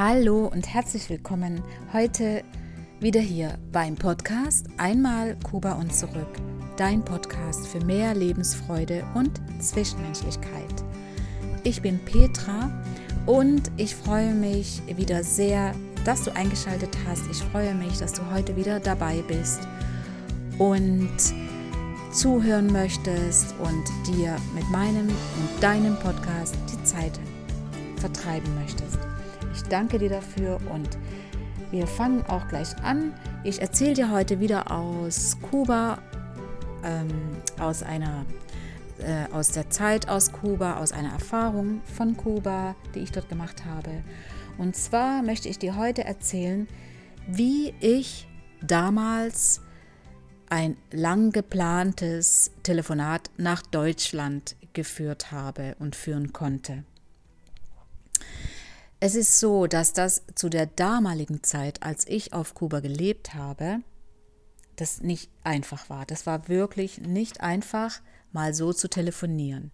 Hallo und herzlich willkommen heute wieder hier beim Podcast Einmal Kuba und zurück. Dein Podcast für mehr Lebensfreude und Zwischenmenschlichkeit. Ich bin Petra und ich freue mich wieder sehr, dass du eingeschaltet hast. Ich freue mich, dass du heute wieder dabei bist und zuhören möchtest und dir mit meinem und deinem Podcast die Zeit vertreiben möchtest. Ich danke dir dafür und wir fangen auch gleich an. Ich erzähle dir heute wieder aus Kuba, ähm, aus einer äh, aus der Zeit aus Kuba, aus einer Erfahrung von Kuba, die ich dort gemacht habe. Und zwar möchte ich dir heute erzählen, wie ich damals ein lang geplantes Telefonat nach Deutschland geführt habe und führen konnte. Es ist so, dass das zu der damaligen Zeit, als ich auf Kuba gelebt habe, das nicht einfach war. Das war wirklich nicht einfach, mal so zu telefonieren.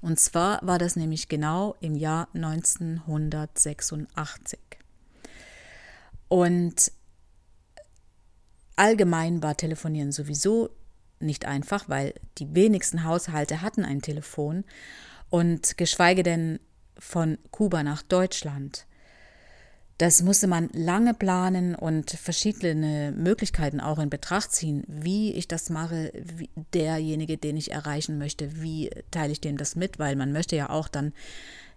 Und zwar war das nämlich genau im Jahr 1986. Und allgemein war Telefonieren sowieso nicht einfach, weil die wenigsten Haushalte hatten ein Telefon und geschweige denn von Kuba nach Deutschland. Das musste man lange planen und verschiedene Möglichkeiten auch in Betracht ziehen, wie ich das mache, wie derjenige, den ich erreichen möchte, wie teile ich dem das mit, weil man möchte ja auch dann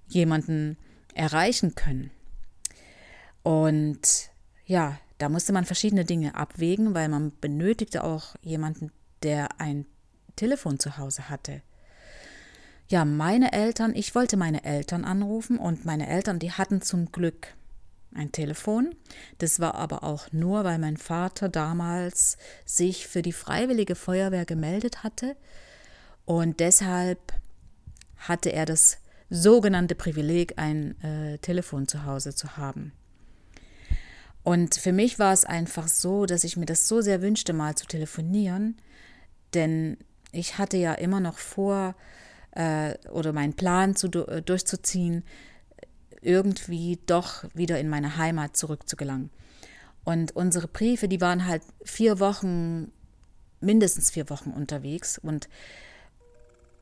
jemanden erreichen können. Und ja, da musste man verschiedene Dinge abwägen, weil man benötigte auch jemanden, der ein Telefon zu Hause hatte. Ja, meine Eltern, ich wollte meine Eltern anrufen und meine Eltern, die hatten zum Glück ein Telefon. Das war aber auch nur, weil mein Vater damals sich für die freiwillige Feuerwehr gemeldet hatte und deshalb hatte er das sogenannte Privileg, ein äh, Telefon zu Hause zu haben. Und für mich war es einfach so, dass ich mir das so sehr wünschte, mal zu telefonieren, denn ich hatte ja immer noch vor, äh, oder meinen Plan zu, äh, durchzuziehen, irgendwie doch wieder in meine Heimat zurückzugelangen. Und unsere Briefe, die waren halt vier Wochen, mindestens vier Wochen unterwegs. Und,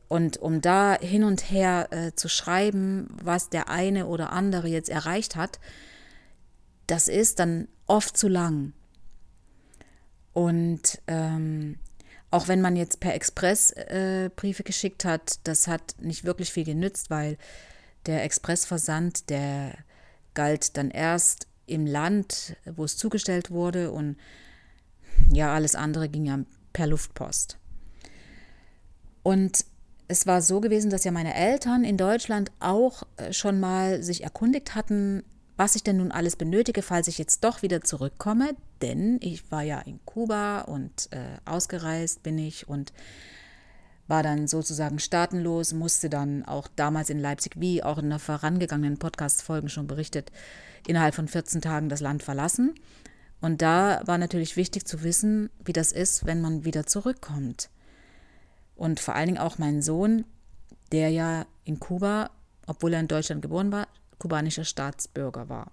und um da hin und her äh, zu schreiben, was der eine oder andere jetzt erreicht hat, das ist dann oft zu lang. Und ähm, auch wenn man jetzt per Express äh, Briefe geschickt hat, das hat nicht wirklich viel genützt, weil der Expressversand, der galt dann erst im Land, wo es zugestellt wurde und ja, alles andere ging ja per Luftpost. Und es war so gewesen, dass ja meine Eltern in Deutschland auch äh, schon mal sich erkundigt hatten, was ich denn nun alles benötige, falls ich jetzt doch wieder zurückkomme, denn ich war ja in Kuba und äh, ausgereist bin ich und war dann sozusagen staatenlos, musste dann auch damals in Leipzig, wie auch in der vorangegangenen Podcast-Folgen schon berichtet, innerhalb von 14 Tagen das Land verlassen. Und da war natürlich wichtig zu wissen, wie das ist, wenn man wieder zurückkommt. Und vor allen Dingen auch mein Sohn, der ja in Kuba, obwohl er in Deutschland geboren war, kubanischer Staatsbürger war.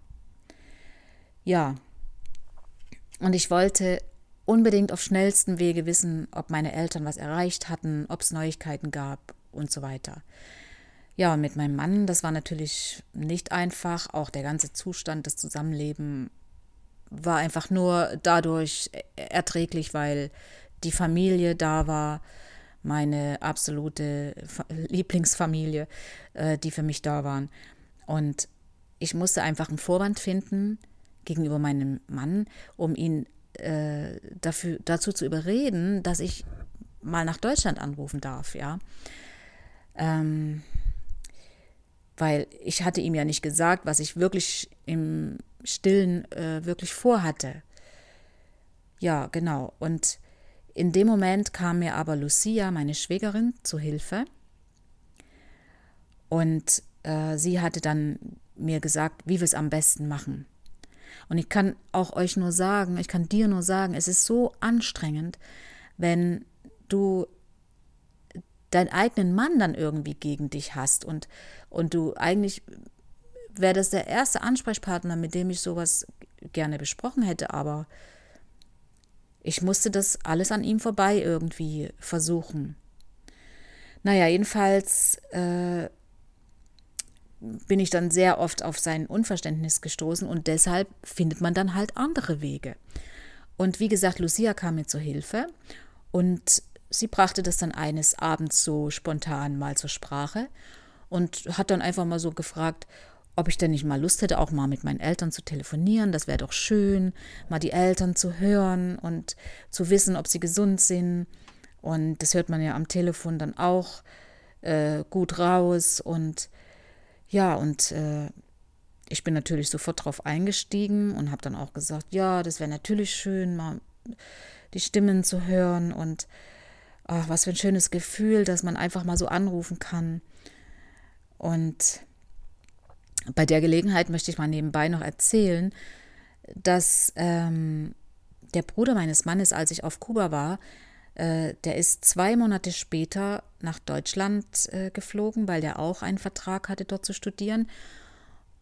Ja, und ich wollte unbedingt auf schnellstem Wege wissen, ob meine Eltern was erreicht hatten, ob es Neuigkeiten gab und so weiter. Ja, und mit meinem Mann, das war natürlich nicht einfach. Auch der ganze Zustand, das Zusammenleben war einfach nur dadurch erträglich, weil die Familie da war, meine absolute Lieblingsfamilie, äh, die für mich da waren. Und ich musste einfach einen Vorwand finden gegenüber meinem Mann, um ihn äh, dafür, dazu zu überreden, dass ich mal nach Deutschland anrufen darf, ja. Ähm, weil ich hatte ihm ja nicht gesagt, was ich wirklich im Stillen äh, wirklich vorhatte. Ja, genau. Und in dem Moment kam mir aber Lucia, meine Schwägerin, zu Hilfe. Und äh, sie hatte dann mir gesagt, wie wir es am besten machen. Und ich kann auch euch nur sagen, ich kann dir nur sagen, es ist so anstrengend, wenn du deinen eigenen Mann dann irgendwie gegen dich hast und, und du eigentlich wäre das der erste Ansprechpartner, mit dem ich sowas gerne besprochen hätte, aber ich musste das alles an ihm vorbei irgendwie versuchen. Naja, jedenfalls äh, bin ich dann sehr oft auf sein Unverständnis gestoßen und deshalb findet man dann halt andere Wege. Und wie gesagt, Lucia kam mir zur Hilfe und sie brachte das dann eines Abends so spontan mal zur Sprache und hat dann einfach mal so gefragt, ob ich denn nicht mal Lust hätte, auch mal mit meinen Eltern zu telefonieren. Das wäre doch schön, mal die Eltern zu hören und zu wissen, ob sie gesund sind. Und das hört man ja am Telefon dann auch äh, gut raus. Und ja, und äh, ich bin natürlich sofort drauf eingestiegen und habe dann auch gesagt, ja, das wäre natürlich schön, mal die Stimmen zu hören und ach, was für ein schönes Gefühl, dass man einfach mal so anrufen kann. Und bei der Gelegenheit möchte ich mal nebenbei noch erzählen, dass ähm, der Bruder meines Mannes, als ich auf Kuba war, äh, der ist zwei Monate später nach Deutschland äh, geflogen, weil der auch einen Vertrag hatte, dort zu studieren.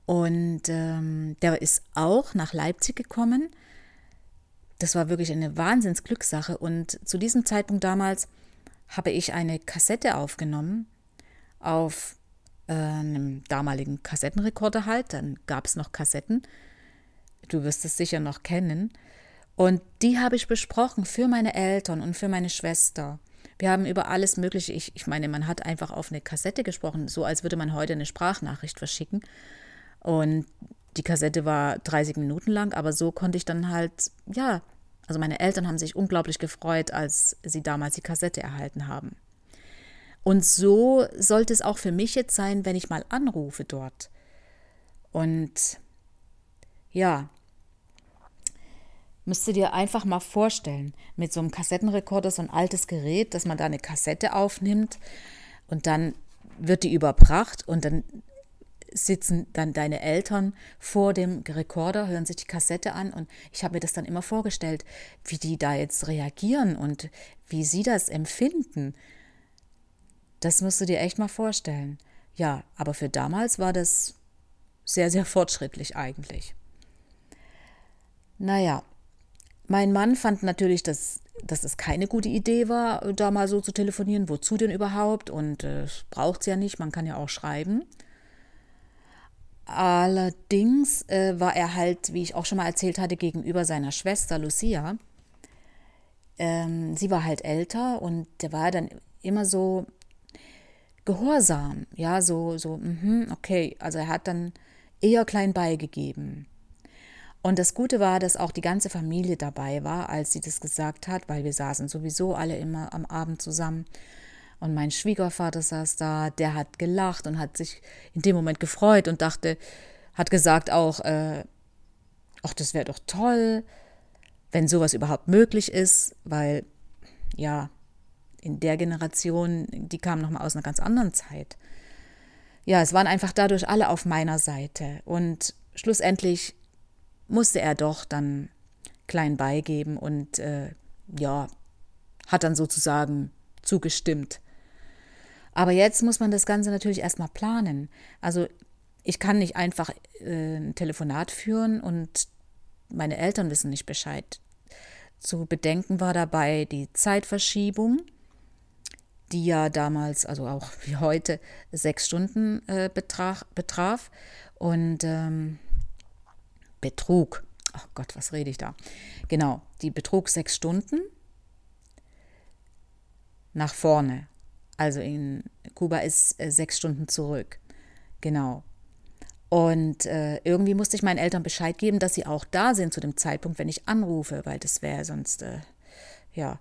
Und ähm, der ist auch nach Leipzig gekommen. Das war wirklich eine Wahnsinnsglückssache. Und zu diesem Zeitpunkt damals habe ich eine Kassette aufgenommen auf äh, einem damaligen Kassettenrekorder halt. Dann gab es noch Kassetten. Du wirst es sicher noch kennen. Und die habe ich besprochen für meine Eltern und für meine Schwester. Wir haben über alles Mögliche, ich, ich meine, man hat einfach auf eine Kassette gesprochen, so als würde man heute eine Sprachnachricht verschicken. Und die Kassette war 30 Minuten lang, aber so konnte ich dann halt, ja, also meine Eltern haben sich unglaublich gefreut, als sie damals die Kassette erhalten haben. Und so sollte es auch für mich jetzt sein, wenn ich mal anrufe dort. Und ja, müsst ihr dir einfach mal vorstellen, mit so einem Kassettenrekorder, so ein altes Gerät, dass man da eine Kassette aufnimmt und dann wird die überbracht und dann sitzen dann deine Eltern vor dem Rekorder, hören sich die Kassette an und ich habe mir das dann immer vorgestellt, wie die da jetzt reagieren und wie sie das empfinden. Das musst du dir echt mal vorstellen. Ja, aber für damals war das sehr, sehr fortschrittlich eigentlich. Naja, mein Mann fand natürlich, dass, dass es keine gute Idee war, da mal so zu telefonieren. Wozu denn überhaupt? Und äh, braucht es ja nicht, man kann ja auch schreiben. Allerdings äh, war er halt, wie ich auch schon mal erzählt hatte, gegenüber seiner Schwester Lucia. Ähm, sie war halt älter und der war dann immer so gehorsam, ja, so, so, mh, okay, also er hat dann eher klein beigegeben. Und das Gute war, dass auch die ganze Familie dabei war, als sie das gesagt hat, weil wir saßen sowieso alle immer am Abend zusammen. Und mein Schwiegervater saß da, der hat gelacht und hat sich in dem Moment gefreut und dachte, hat gesagt auch, äh, ach, das wäre doch toll, wenn sowas überhaupt möglich ist, weil ja, in der Generation, die kam nochmal aus einer ganz anderen Zeit. Ja, es waren einfach dadurch alle auf meiner Seite. Und schlussendlich musste er doch dann klein beigeben und äh, ja, hat dann sozusagen zugestimmt. Aber jetzt muss man das Ganze natürlich erstmal planen. Also ich kann nicht einfach äh, ein Telefonat führen und meine Eltern wissen nicht Bescheid. Zu bedenken war dabei die Zeitverschiebung, die ja damals, also auch wie heute, sechs Stunden äh, betraf, betraf. Und ähm, Betrug. Ach Gott, was rede ich da? Genau, die betrug sechs Stunden nach vorne. Also in Kuba ist äh, sechs Stunden zurück. Genau. Und äh, irgendwie musste ich meinen Eltern Bescheid geben, dass sie auch da sind zu dem Zeitpunkt, wenn ich anrufe, weil das wäre sonst äh, ja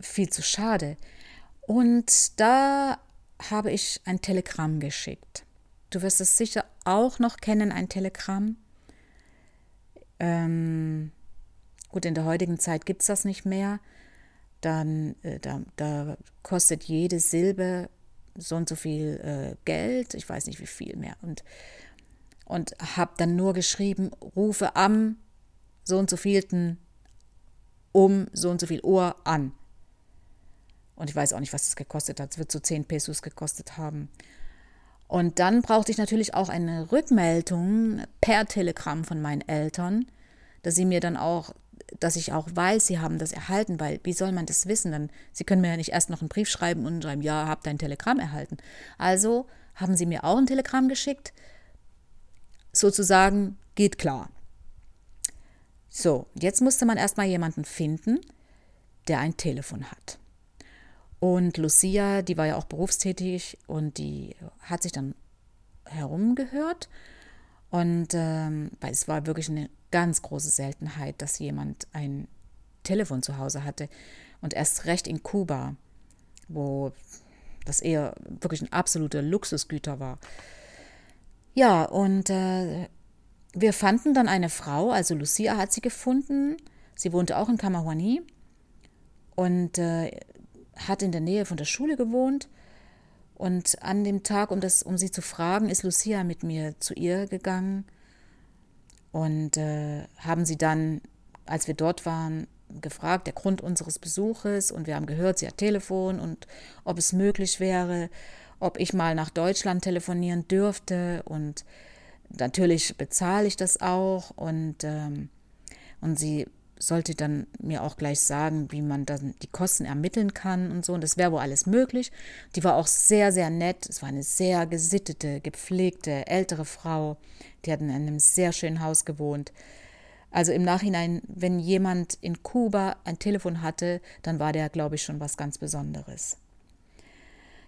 viel zu schade. Und da habe ich ein Telegramm geschickt. Du wirst es sicher auch noch kennen, ein Telegramm. Ähm, gut, in der heutigen Zeit gibt es das nicht mehr. Dann äh, da, da, kostet jede Silbe so und so viel äh, Geld, ich weiß nicht wie viel mehr. Und, und habe dann nur geschrieben, rufe am so und so vielten um so und so viel Uhr an. Und ich weiß auch nicht, was das gekostet hat. Es wird so 10 Pesos gekostet haben. Und dann brauchte ich natürlich auch eine Rückmeldung per Telegramm von meinen Eltern, dass sie mir dann auch, dass ich auch weiß, sie haben das erhalten, weil wie soll man das wissen? Dann, sie können mir ja nicht erst noch einen Brief schreiben und schreiben, ja, habt ein Telegramm erhalten. Also haben sie mir auch ein Telegramm geschickt, sozusagen, geht klar. So, jetzt musste man erstmal jemanden finden, der ein Telefon hat. Und Lucia, die war ja auch berufstätig und die hat sich dann herumgehört. Und ähm, weil es war wirklich eine ganz große Seltenheit, dass jemand ein Telefon zu Hause hatte. Und erst recht in Kuba, wo das eher wirklich ein absoluter Luxusgüter war. Ja, und äh, wir fanden dann eine Frau, also Lucia hat sie gefunden. Sie wohnte auch in Kamahuani und äh, hat in der Nähe von der Schule gewohnt. Und an dem Tag, um, das, um sie zu fragen, ist Lucia mit mir zu ihr gegangen und äh, haben sie dann, als wir dort waren, gefragt, der Grund unseres Besuches. Und wir haben gehört, sie hat Telefon und ob es möglich wäre, ob ich mal nach Deutschland telefonieren dürfte. Und natürlich bezahle ich das auch. Und, ähm, und sie sollte dann mir auch gleich sagen, wie man dann die Kosten ermitteln kann und so. Und das wäre wohl alles möglich. Die war auch sehr, sehr nett. Es war eine sehr gesittete, gepflegte, ältere Frau. Die hat in einem sehr schönen Haus gewohnt. Also im Nachhinein, wenn jemand in Kuba ein Telefon hatte, dann war der, glaube ich, schon was ganz Besonderes.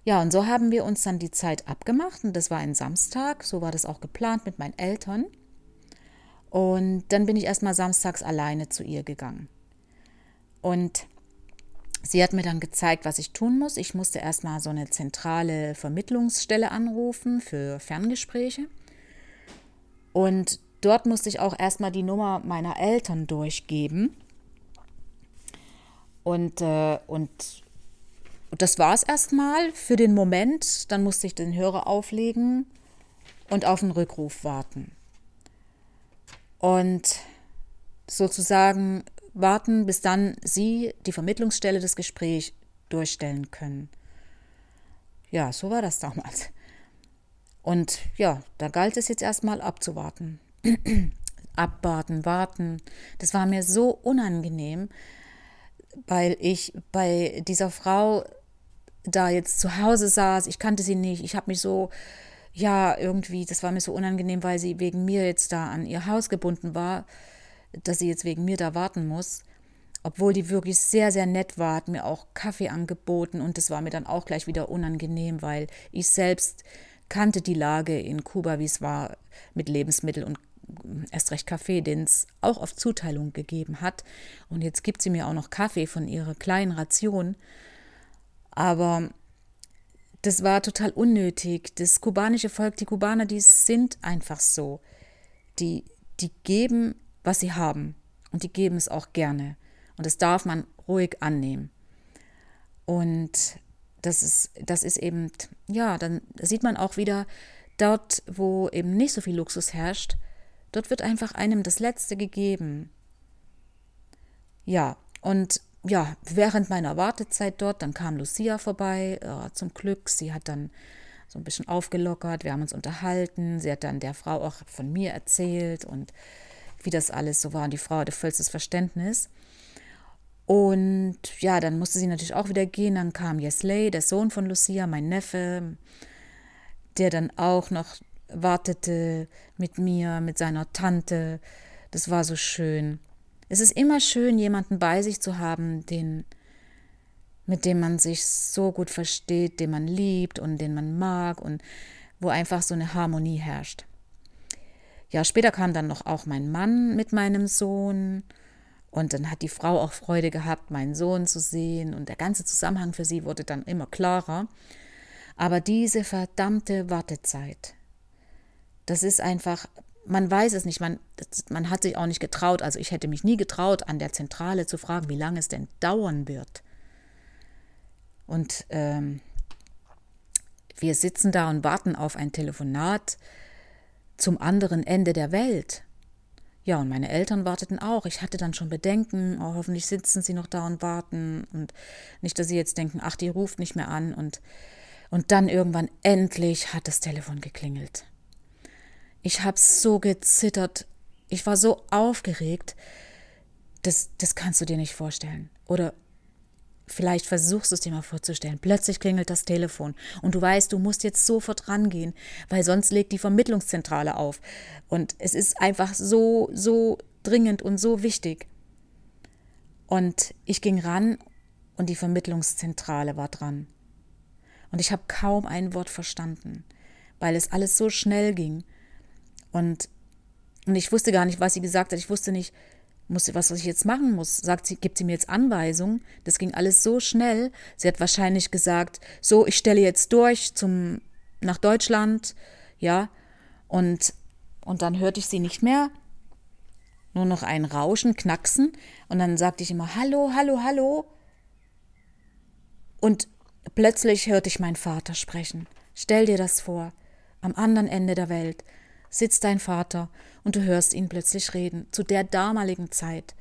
Ja, und so haben wir uns dann die Zeit abgemacht und das war ein Samstag, so war das auch geplant mit meinen Eltern. Und dann bin ich erstmal samstags alleine zu ihr gegangen. Und sie hat mir dann gezeigt, was ich tun muss. Ich musste erstmal so eine zentrale Vermittlungsstelle anrufen für Ferngespräche. Und dort musste ich auch erstmal die Nummer meiner Eltern durchgeben. Und, äh, und, das war es erstmal für den Moment. Dann musste ich den Hörer auflegen und auf den Rückruf warten und sozusagen warten, bis dann Sie die Vermittlungsstelle des Gesprächs durchstellen können. Ja, so war das damals. Und ja, da galt es jetzt erstmal abzuwarten. Abwarten, warten. Das war mir so unangenehm, weil ich bei dieser Frau da jetzt zu Hause saß. Ich kannte sie nicht. Ich habe mich so ja, irgendwie, das war mir so unangenehm, weil sie wegen mir jetzt da an ihr Haus gebunden war, dass sie jetzt wegen mir da warten muss. Obwohl die wirklich sehr, sehr nett war, hat mir auch Kaffee angeboten und das war mir dann auch gleich wieder unangenehm, weil ich selbst kannte die Lage in Kuba, wie es war mit Lebensmitteln und erst recht Kaffee, den es auch auf Zuteilung gegeben hat. Und jetzt gibt sie mir auch noch Kaffee von ihrer kleinen Ration. Aber das war total unnötig. Das kubanische Volk, die Kubaner, die sind einfach so. Die, die geben, was sie haben. Und die geben es auch gerne. Und das darf man ruhig annehmen. Und das ist, das ist eben, ja, dann sieht man auch wieder, dort, wo eben nicht so viel Luxus herrscht, dort wird einfach einem das Letzte gegeben. Ja, und ja, während meiner Wartezeit dort, dann kam Lucia vorbei, äh, zum Glück. Sie hat dann so ein bisschen aufgelockert, wir haben uns unterhalten. Sie hat dann der Frau auch von mir erzählt und wie das alles so war. Und die Frau hatte vollstes Verständnis. Und ja, dann musste sie natürlich auch wieder gehen. Dann kam Yesley, der Sohn von Lucia, mein Neffe, der dann auch noch wartete mit mir, mit seiner Tante. Das war so schön. Es ist immer schön, jemanden bei sich zu haben, den, mit dem man sich so gut versteht, den man liebt und den man mag und wo einfach so eine Harmonie herrscht. Ja, später kam dann noch auch mein Mann mit meinem Sohn und dann hat die Frau auch Freude gehabt, meinen Sohn zu sehen und der ganze Zusammenhang für sie wurde dann immer klarer. Aber diese verdammte Wartezeit, das ist einfach man weiß es nicht, man, man hat sich auch nicht getraut, also ich hätte mich nie getraut, an der Zentrale zu fragen, wie lange es denn dauern wird. Und ähm, wir sitzen da und warten auf ein Telefonat zum anderen Ende der Welt. Ja, und meine Eltern warteten auch. Ich hatte dann schon Bedenken, oh, hoffentlich sitzen sie noch da und warten und nicht, dass sie jetzt denken, ach, die ruft nicht mehr an und Und dann irgendwann endlich hat das Telefon geklingelt. Ich habe so gezittert, ich war so aufgeregt, das, das kannst du dir nicht vorstellen. Oder vielleicht versuchst du es dir mal vorzustellen. Plötzlich klingelt das Telefon und du weißt, du musst jetzt sofort rangehen, weil sonst legt die Vermittlungszentrale auf. Und es ist einfach so, so dringend und so wichtig. Und ich ging ran und die Vermittlungszentrale war dran. Und ich habe kaum ein Wort verstanden, weil es alles so schnell ging. Und, und ich wusste gar nicht, was sie gesagt hat. Ich wusste nicht, muss, was, was ich jetzt machen muss. Sagt sie, gibt sie mir jetzt Anweisungen. Das ging alles so schnell. Sie hat wahrscheinlich gesagt, so, ich stelle jetzt durch zum, nach Deutschland, ja. Und, und dann hörte ich sie nicht mehr. Nur noch ein Rauschen, Knacksen. Und dann sagte ich immer, hallo, hallo, hallo. Und plötzlich hörte ich meinen Vater sprechen. Stell dir das vor, am anderen Ende der Welt sitzt dein Vater und du hörst ihn plötzlich reden, zu der damaligen Zeit.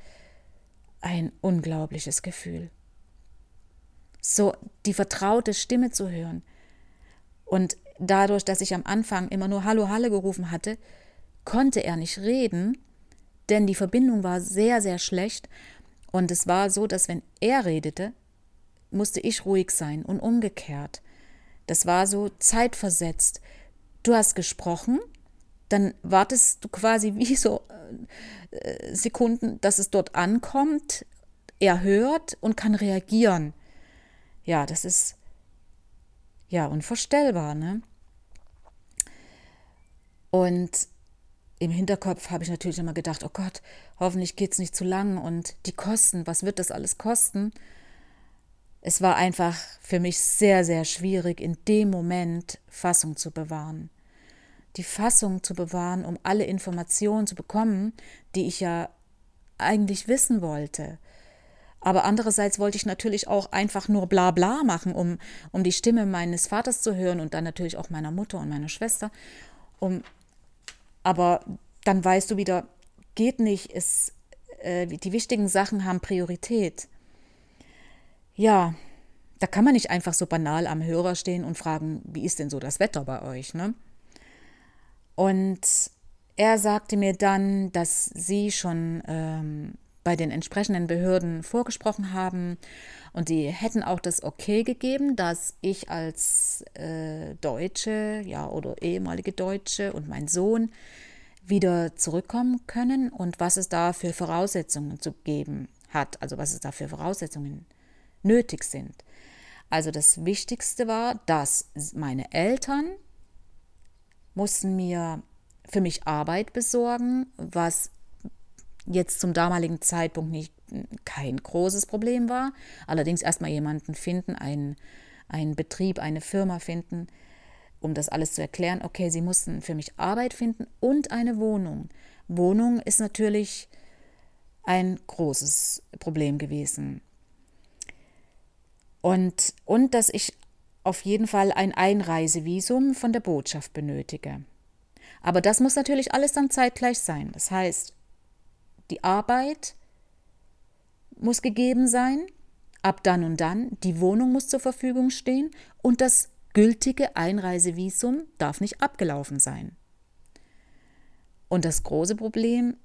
Ein unglaubliches Gefühl. So die vertraute Stimme zu hören. Und dadurch, dass ich am Anfang immer nur Hallo, Halle gerufen hatte, konnte er nicht reden, denn die Verbindung war sehr, sehr schlecht. Und es war so, dass wenn er redete, musste ich ruhig sein und umgekehrt. Das war so zeitversetzt. Du hast gesprochen, dann wartest du quasi wie so äh, Sekunden, dass es dort ankommt, er hört und kann reagieren. Ja, das ist ja unvorstellbar, ne? Und im Hinterkopf habe ich natürlich immer gedacht, oh Gott, hoffentlich geht es nicht zu lang und die Kosten, was wird das alles kosten? Es war einfach für mich sehr, sehr schwierig, in dem Moment Fassung zu bewahren. Die Fassung zu bewahren, um alle Informationen zu bekommen, die ich ja eigentlich wissen wollte. Aber andererseits wollte ich natürlich auch einfach nur bla bla machen, um, um die Stimme meines Vaters zu hören und dann natürlich auch meiner Mutter und meiner Schwester. Um, aber dann weißt du wieder, geht nicht, ist, äh, die wichtigen Sachen haben Priorität. Ja, da kann man nicht einfach so banal am Hörer stehen und fragen, wie ist denn so das Wetter bei euch, ne? Und er sagte mir dann, dass sie schon ähm, bei den entsprechenden Behörden vorgesprochen haben und die hätten auch das Okay gegeben, dass ich als äh, Deutsche, ja, oder ehemalige Deutsche und mein Sohn wieder zurückkommen können und was es da für Voraussetzungen zu geben hat, also was es da für Voraussetzungen nötig sind. Also das Wichtigste war, dass meine Eltern mussten mir für mich Arbeit besorgen, was jetzt zum damaligen Zeitpunkt nicht kein großes Problem war. Allerdings erstmal jemanden finden, einen, einen Betrieb, eine Firma finden, um das alles zu erklären. Okay, sie mussten für mich Arbeit finden und eine Wohnung. Wohnung ist natürlich ein großes Problem gewesen. Und, und dass ich auf jeden Fall ein Einreisevisum von der Botschaft benötige. Aber das muss natürlich alles dann zeitgleich sein. Das heißt, die Arbeit muss gegeben sein, ab dann und dann, die Wohnung muss zur Verfügung stehen und das gültige Einreisevisum darf nicht abgelaufen sein. Und das große Problem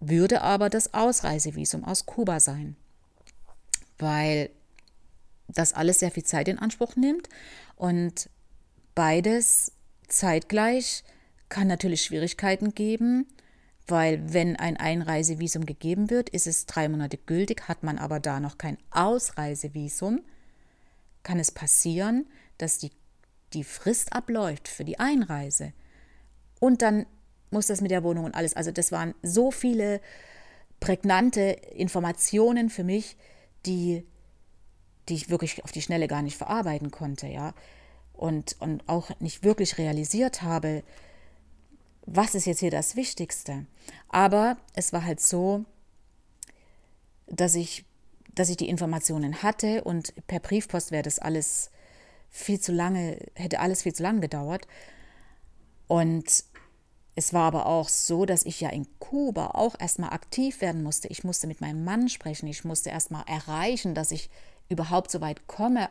würde aber das Ausreisevisum aus Kuba sein, weil das alles sehr viel Zeit in Anspruch nimmt und beides zeitgleich kann natürlich Schwierigkeiten geben, weil wenn ein Einreisevisum gegeben wird, ist es drei Monate gültig, hat man aber da noch kein Ausreisevisum, kann es passieren, dass die, die Frist abläuft für die Einreise. Und dann muss das mit der Wohnung und alles. Also das waren so viele prägnante Informationen für mich, die die ich wirklich auf die Schnelle gar nicht verarbeiten konnte, ja. Und, und auch nicht wirklich realisiert habe, was ist jetzt hier das Wichtigste. Aber es war halt so, dass ich, dass ich die Informationen hatte und per Briefpost wäre das alles viel zu lange, hätte alles viel zu lange gedauert. Und es war aber auch so, dass ich ja in Kuba auch erstmal aktiv werden musste. Ich musste mit meinem Mann sprechen. Ich musste erstmal erreichen, dass ich überhaupt so weit komme,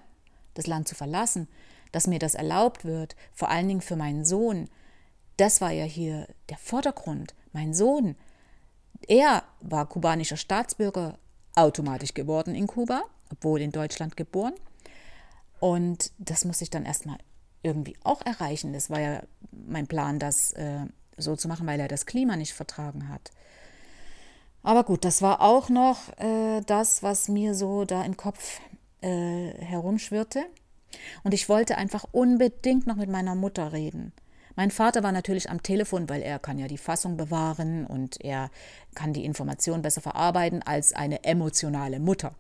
das Land zu verlassen, dass mir das erlaubt wird, vor allen Dingen für meinen Sohn, das war ja hier der Vordergrund. Mein Sohn, er war kubanischer Staatsbürger, automatisch geworden in Kuba, obwohl in Deutschland geboren. Und das muss ich dann erstmal irgendwie auch erreichen. Das war ja mein Plan, das äh, so zu machen, weil er das Klima nicht vertragen hat. Aber gut, das war auch noch äh, das, was mir so da im Kopf äh, herumschwirrte. Und ich wollte einfach unbedingt noch mit meiner Mutter reden. Mein Vater war natürlich am Telefon, weil er kann ja die Fassung bewahren und er kann die Information besser verarbeiten als eine emotionale Mutter.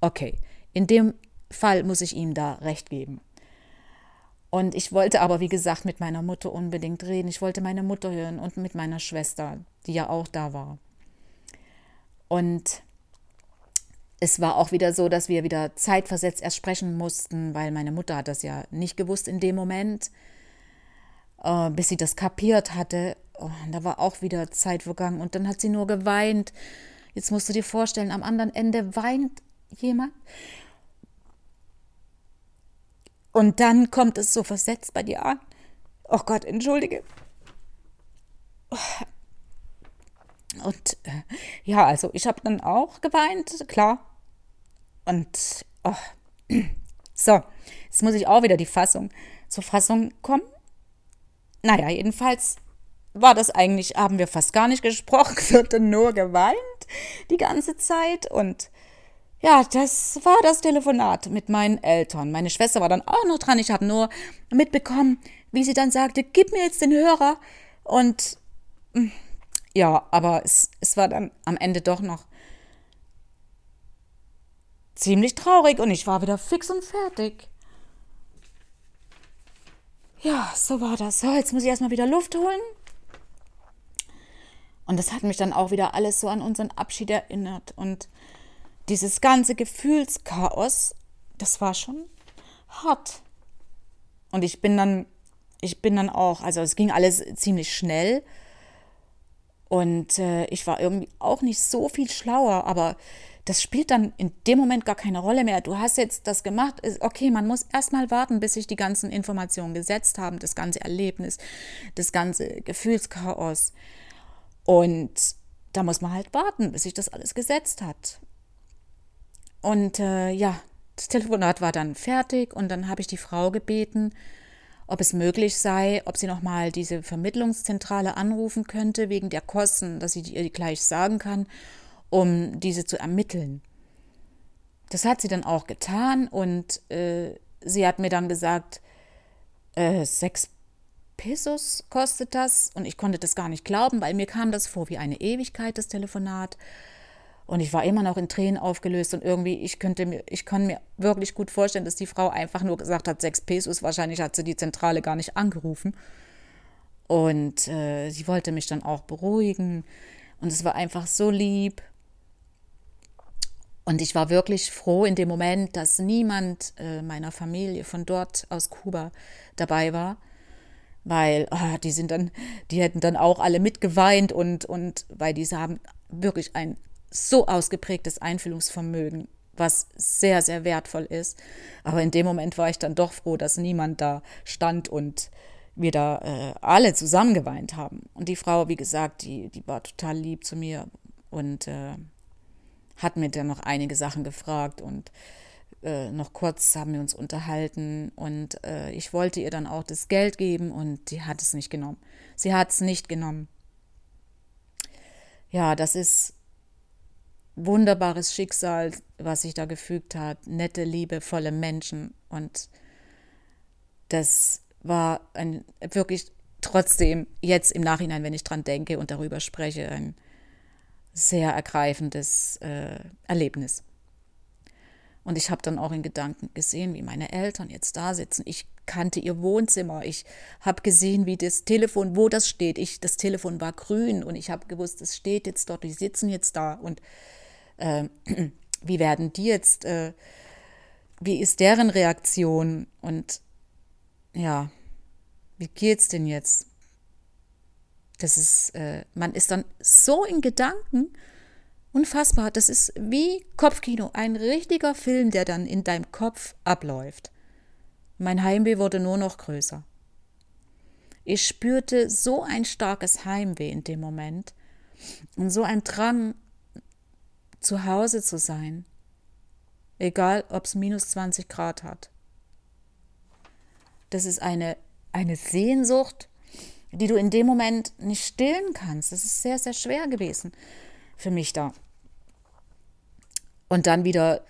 Okay, in dem Fall muss ich ihm da recht geben. Und ich wollte aber, wie gesagt, mit meiner Mutter unbedingt reden. Ich wollte meine Mutter hören und mit meiner Schwester, die ja auch da war. Und es war auch wieder so, dass wir wieder zeitversetzt erst sprechen mussten, weil meine Mutter hat das ja nicht gewusst in dem Moment, äh, bis sie das kapiert hatte. Oh, da war auch wieder Zeit vergangen und dann hat sie nur geweint. Jetzt musst du dir vorstellen, am anderen Ende weint jemand. Und dann kommt es so versetzt bei dir an. Oh Gott, entschuldige. Und äh, ja, also ich habe dann auch geweint, klar. Und oh. so, jetzt muss ich auch wieder die Fassung zur Fassung kommen. Naja, jedenfalls war das eigentlich, haben wir fast gar nicht gesprochen, wird nur geweint die ganze Zeit. Und ja, das war das Telefonat mit meinen Eltern. Meine Schwester war dann auch noch dran. Ich habe nur mitbekommen, wie sie dann sagte, gib mir jetzt den Hörer. Und hm, ja, aber es, es war dann am Ende doch noch ziemlich traurig und ich war wieder fix und fertig. Ja, so war das. So, jetzt muss ich erstmal wieder Luft holen. Und das hat mich dann auch wieder alles so an unseren Abschied erinnert. Und dieses ganze Gefühlschaos, das war schon hart. Und ich bin dann, ich bin dann auch, also es ging alles ziemlich schnell. Und äh, ich war irgendwie auch nicht so viel schlauer, aber das spielt dann in dem Moment gar keine Rolle mehr. Du hast jetzt das gemacht, okay, man muss erstmal warten, bis sich die ganzen Informationen gesetzt haben, das ganze Erlebnis, das ganze Gefühlschaos. Und da muss man halt warten, bis sich das alles gesetzt hat. Und äh, ja, das Telefonat war dann fertig und dann habe ich die Frau gebeten, ob es möglich sei, ob sie nochmal diese Vermittlungszentrale anrufen könnte wegen der Kosten, dass sie ihr gleich sagen kann, um diese zu ermitteln. Das hat sie dann auch getan und äh, sie hat mir dann gesagt, äh, sechs Pesos kostet das und ich konnte das gar nicht glauben, weil mir kam das vor wie eine Ewigkeit, das Telefonat. Und ich war immer noch in Tränen aufgelöst und irgendwie, ich könnte mir, ich kann mir wirklich gut vorstellen, dass die Frau einfach nur gesagt hat, sechs Pesos, wahrscheinlich hat sie die Zentrale gar nicht angerufen. Und äh, sie wollte mich dann auch beruhigen. Und es war einfach so lieb. Und ich war wirklich froh in dem Moment, dass niemand äh, meiner Familie von dort aus Kuba dabei war, weil oh, die sind dann, die hätten dann auch alle mitgeweint und, und weil diese haben wirklich ein so ausgeprägtes Einfühlungsvermögen, was sehr, sehr wertvoll ist. Aber in dem Moment war ich dann doch froh, dass niemand da stand und wir da äh, alle zusammen geweint haben. Und die Frau, wie gesagt, die, die war total lieb zu mir und äh, hat mir dann noch einige Sachen gefragt und äh, noch kurz haben wir uns unterhalten und äh, ich wollte ihr dann auch das Geld geben und die hat es nicht genommen. Sie hat es nicht genommen. Ja, das ist wunderbares Schicksal, was sich da gefügt hat. Nette, liebevolle Menschen. Und das war ein wirklich trotzdem jetzt im Nachhinein, wenn ich dran denke und darüber spreche, ein sehr ergreifendes äh, Erlebnis. Und ich habe dann auch in Gedanken gesehen, wie meine Eltern jetzt da sitzen. Ich kannte ihr Wohnzimmer. Ich habe gesehen, wie das Telefon, wo das steht. Ich, das Telefon war grün und ich habe gewusst, es steht jetzt dort, die sitzen jetzt da. Und äh, wie werden die jetzt, äh, wie ist deren Reaktion und ja, wie geht's denn jetzt? Das ist, äh, man ist dann so in Gedanken, unfassbar. Das ist wie Kopfkino, ein richtiger Film, der dann in deinem Kopf abläuft. Mein Heimweh wurde nur noch größer. Ich spürte so ein starkes Heimweh in dem Moment und so ein Drang, zu Hause zu sein, egal ob es minus 20 Grad hat. Das ist eine, eine Sehnsucht, die du in dem Moment nicht stillen kannst. Das ist sehr, sehr schwer gewesen für mich da. Und dann wieder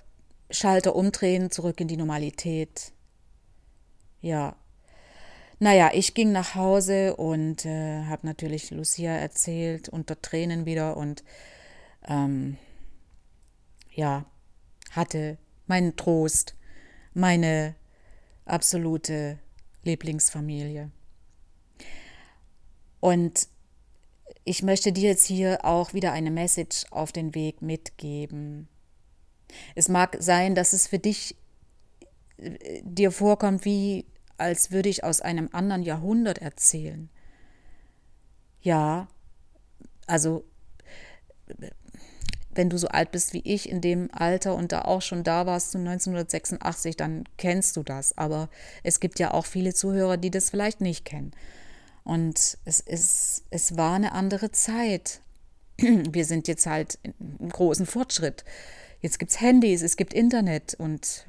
Schalter umdrehen, zurück in die Normalität. Ja, naja, ich ging nach Hause und äh, habe natürlich Lucia erzählt, unter Tränen wieder und ähm, ja, hatte meinen Trost, meine absolute Lieblingsfamilie. Und ich möchte dir jetzt hier auch wieder eine Message auf den Weg mitgeben. Es mag sein, dass es für dich äh, dir vorkommt wie als würde ich aus einem anderen Jahrhundert erzählen. Ja, also wenn du so alt bist wie ich in dem Alter und da auch schon da warst du 1986, dann kennst du das. Aber es gibt ja auch viele Zuhörer, die das vielleicht nicht kennen. Und es, ist, es war eine andere Zeit. Wir sind jetzt halt im großen Fortschritt. Jetzt gibt es Handys, es gibt Internet und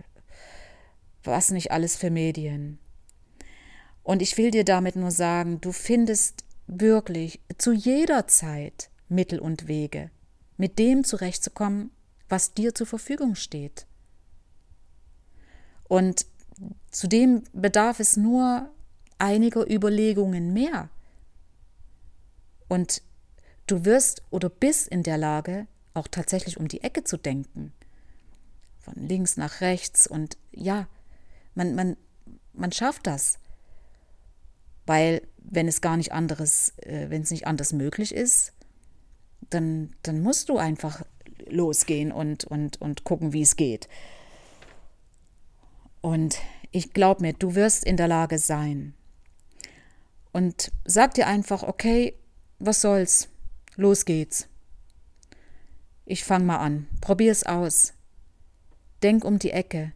was nicht alles für Medien. Und ich will dir damit nur sagen, du findest wirklich zu jeder Zeit Mittel und Wege, mit dem zurechtzukommen, was dir zur Verfügung steht. Und zudem bedarf es nur einiger Überlegungen mehr. Und du wirst oder bist in der Lage, auch tatsächlich um die Ecke zu denken. Von links nach rechts und ja, man, man, man schafft das. Weil wenn es gar nicht anderes, äh, wenn es nicht anders möglich ist, dann, dann musst du einfach losgehen und, und, und gucken, wie es geht. Und ich glaube mir, du wirst in der Lage sein. Und sag dir einfach, okay, was soll's? Los geht's. Ich fang mal an. Probier's aus. Denk um die Ecke.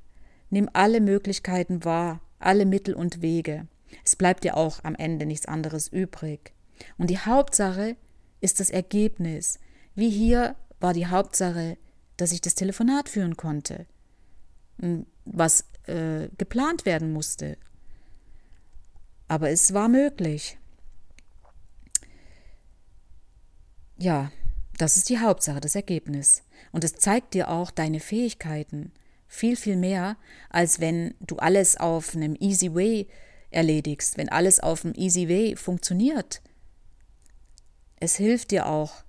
Nimm alle Möglichkeiten wahr, alle Mittel und Wege. Es bleibt dir auch am Ende nichts anderes übrig. Und die Hauptsache ist das Ergebnis. Wie hier war die Hauptsache, dass ich das Telefonat führen konnte, was äh, geplant werden musste. Aber es war möglich. Ja, das ist die Hauptsache, das Ergebnis. Und es zeigt dir auch deine Fähigkeiten viel, viel mehr, als wenn du alles auf einem Easy Way erledigst, wenn alles auf dem Easy Way funktioniert. Es hilft dir auch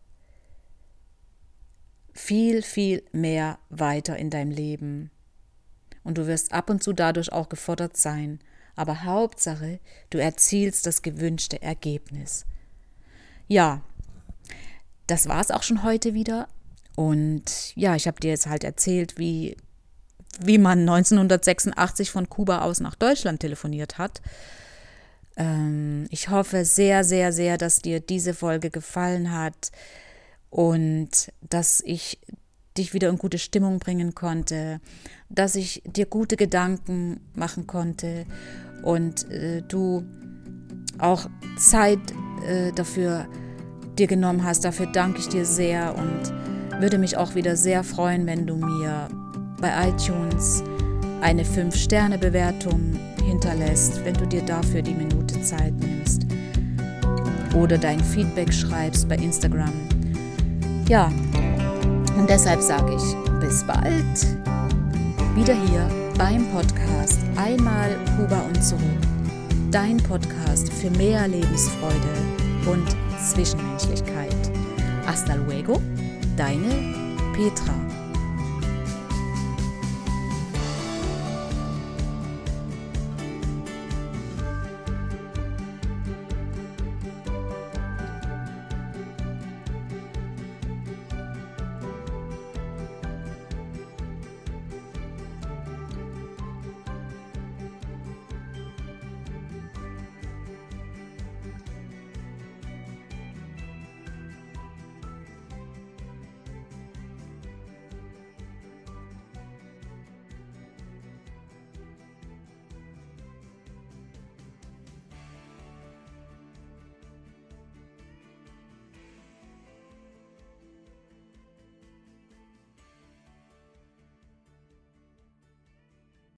viel, viel mehr weiter in deinem Leben. Und du wirst ab und zu dadurch auch gefordert sein. Aber Hauptsache, du erzielst das gewünschte Ergebnis. Ja, das war es auch schon heute wieder. Und ja, ich habe dir jetzt halt erzählt, wie wie man 1986 von Kuba aus nach Deutschland telefoniert hat. Ähm, ich hoffe sehr, sehr, sehr, dass dir diese Folge gefallen hat und dass ich dich wieder in gute Stimmung bringen konnte, dass ich dir gute Gedanken machen konnte und äh, du auch Zeit äh, dafür dir genommen hast. Dafür danke ich dir sehr und würde mich auch wieder sehr freuen, wenn du mir bei iTunes eine 5-Sterne-Bewertung hinterlässt, wenn du dir dafür die Minute Zeit nimmst. Oder dein Feedback schreibst bei Instagram. Ja, und deshalb sage ich bis bald. Wieder hier beim Podcast Einmal Kuba und zurück. Dein Podcast für mehr Lebensfreude und Zwischenmenschlichkeit. Hasta luego, deine Petra.